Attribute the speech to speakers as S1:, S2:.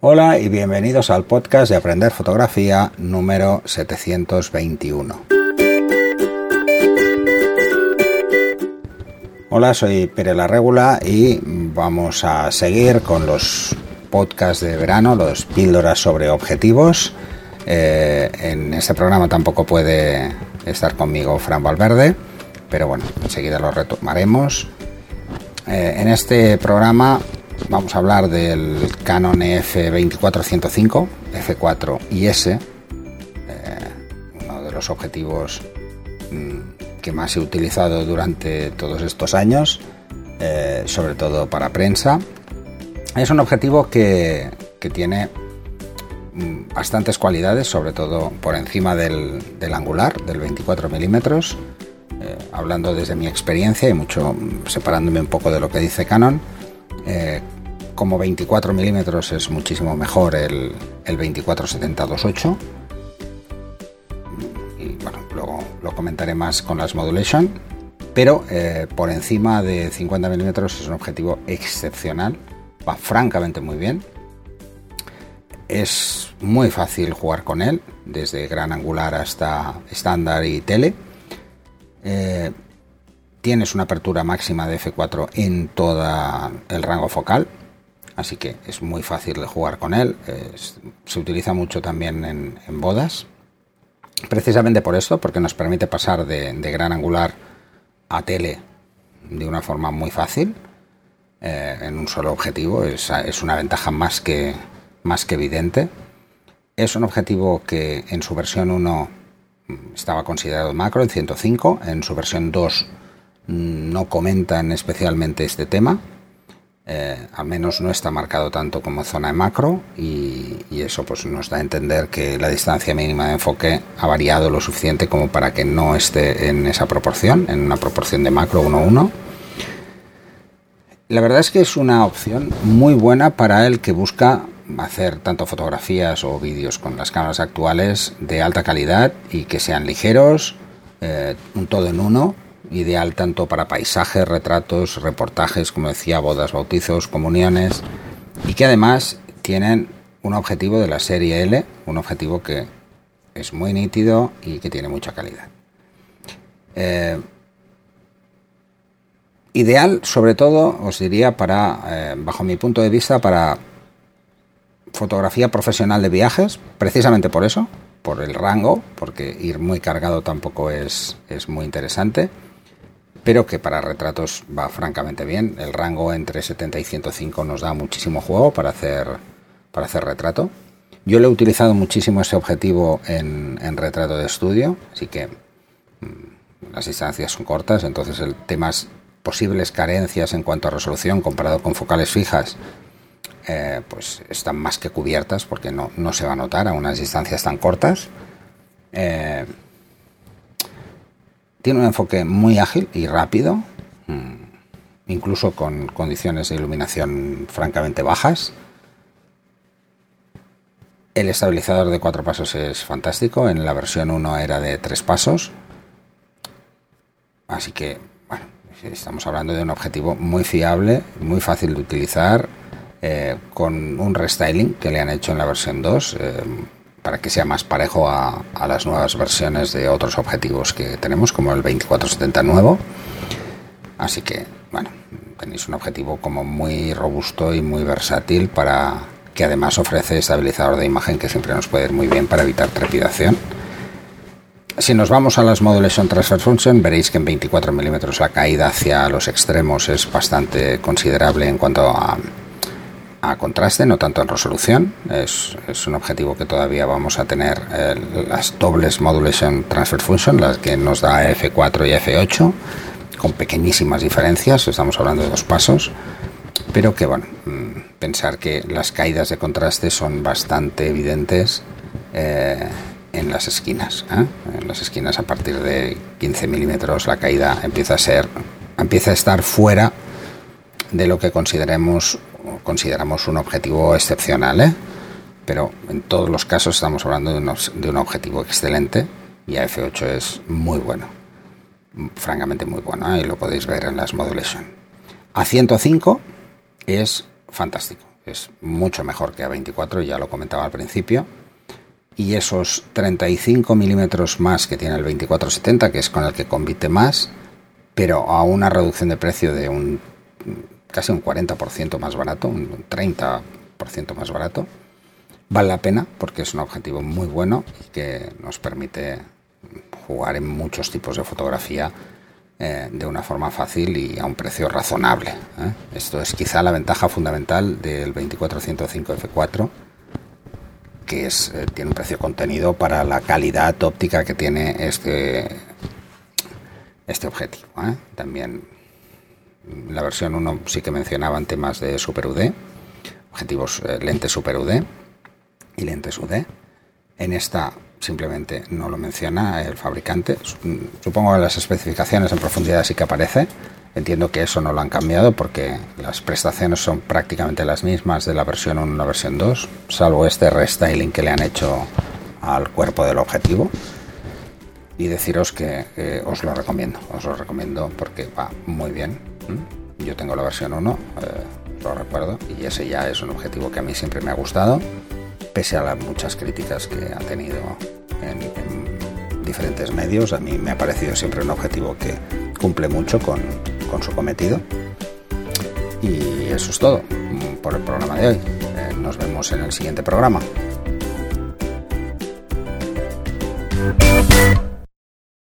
S1: Hola y bienvenidos al podcast de Aprender Fotografía número 721. Hola, soy Pere La Regula y vamos a seguir con los podcasts de verano, los píldoras sobre objetivos. Eh, en este programa tampoco puede estar conmigo Fran Valverde, pero bueno, enseguida lo retomaremos. Eh, en este programa vamos a hablar del Canon F2405, F4 y eh, uno de los objetivos mm, que más he utilizado durante todos estos años, eh, sobre todo para prensa. Es un objetivo que, tiene mm, bastantes cualidades, sobre todo por encima del, angular, del 24 milímetros. Eh, hablando desde mi experiencia y mucho mm, separándome un poco de lo que dice Canon, como 24 milímetros es muchísimo mejor el, el 24-70-28 y bueno, luego lo comentaré más con las modulation. Pero eh, por encima de 50 milímetros es un objetivo excepcional va francamente muy bien. Es muy fácil jugar con él desde gran angular hasta estándar y tele. Eh, tienes una apertura máxima de f4 en todo el rango focal así que es muy fácil de jugar con él. se utiliza mucho también en, bodas, precisamente por esto, porque nos permite pasar de, gran angular a tele de una forma muy fácil, eh, en un solo objetivo. Es, una ventaja más que, más que evidente. Es un objetivo que en su versión 1 estaba considerado macro, en 105, en su versión 2 no comentan especialmente este tema eh, al menos no está marcado tanto como zona de macro y, eso pues nos da a entender que la distancia mínima de enfoque ha variado lo suficiente como para que no esté en esa proporción, en una proporción de macro 1-1. La verdad es que es una opción muy buena para el que busca hacer tanto fotografías o vídeos con las cámaras actuales de alta calidad y que sean ligeros, eh, un todo en uno ideal tanto para paisajes, retratos, reportajes, como decía, bodas, bautizos, comuniones, y que además tienen un objetivo de la serie L, un objetivo que es muy nítido y que tiene mucha calidad. Eh, ideal, sobre todo, os diría, para, eh, bajo mi punto de vista, para fotografía profesional de viajes, precisamente por eso, por el rango, porque ir muy cargado tampoco es, es muy interesante pero que para retratos va francamente bien. El rango entre 70 y 105 nos da muchísimo juego para hacer, para hacer retrato. Yo le he utilizado muchísimo ese objetivo en, retrato de estudio, así que mm, las distancias son cortas, entonces el temas posibles carencias en cuanto a resolución comparado con focales fijas, eh, pues están más que cubiertas porque no, no, se va a notar a unas distancias tan cortas. Eh, tiene un enfoque muy ágil y rápido, mm, incluso con condiciones de iluminación francamente bajas. El estabilizador de cuatro pasos es fantástico, en la versión 1 era de tres pasos. Así que, bueno, estamos hablando de un objetivo muy fiable, muy fácil de utilizar, eh, con un restyling que le han hecho en la versión 2 para que sea más parejo a, las nuevas versiones de otros objetivos que tenemos, como el 2470 nuevo. Así que, bueno, tenéis un objetivo como muy robusto y muy versátil para que además ofrece estabilizador de imagen que siempre nos puede ir muy bien para evitar trepidación. Si nos vamos a las Modulation Transfer Function, veréis que en 24 milímetros la caída hacia los extremos es bastante considerable en cuanto a contraste, no tanto en resolución. Es, un objetivo que todavía vamos a tener las dobles Modulation Transfer Function, las que nos da F4 y F8, con pequeñísimas diferencias, estamos hablando de dos pasos, pero que bueno, mm, pensar que las caídas de contraste son bastante evidentes eh, en las esquinas. ¿eh? En las esquinas a partir de 15 milímetros la caída empieza a ser, empieza a estar fuera de lo que consideremos consideramos un objetivo excepcional, ¿eh? pero en todos los casos estamos hablando de, un objetivo excelente y AF8 es muy bueno, francamente muy bueno, ¿eh? y lo podéis ver en las modulation. A105 es fantástico, es mucho mejor que a 24, ya lo comentaba al principio. Y esos 35 milímetros más que tiene el 2470, que es con el que compite más, pero a una reducción de precio de un casi un 40% más barato, un 30% más barato, vale la pena porque es un objetivo muy bueno y que nos permite jugar en muchos tipos de fotografía eh, de una forma fácil y a un precio razonable. ¿eh? Esto es quizá la ventaja fundamental del 2405 F4, que es, eh, tiene un precio contenido para la calidad óptica que tiene este, este objetivo. También la versión 1 sí que mencionaban temas de Super UD, objetivos lentes Super UD y lentes UD. En esta simplemente no lo menciona el fabricante. Supongo que las especificaciones en profundidad sí que aparece. Entiendo que eso no lo han cambiado porque las prestaciones son prácticamente las mismas de la versión 1 a la versión 2, salvo este restyling que le han hecho al cuerpo del objetivo. Y deciros que eh, os lo recomiendo, os lo recomiendo porque va muy bien. Yo tengo la versión 1, eh, lo recuerdo, y ese ya es un objetivo que a mí siempre me ha gustado pese a las muchas críticas que ha tenido en, diferentes medios, a mí me ha parecido siempre un objetivo que cumple mucho con, con su cometido. Y eso es todo por el programa de hoy. Eh, nos vemos en el siguiente programa.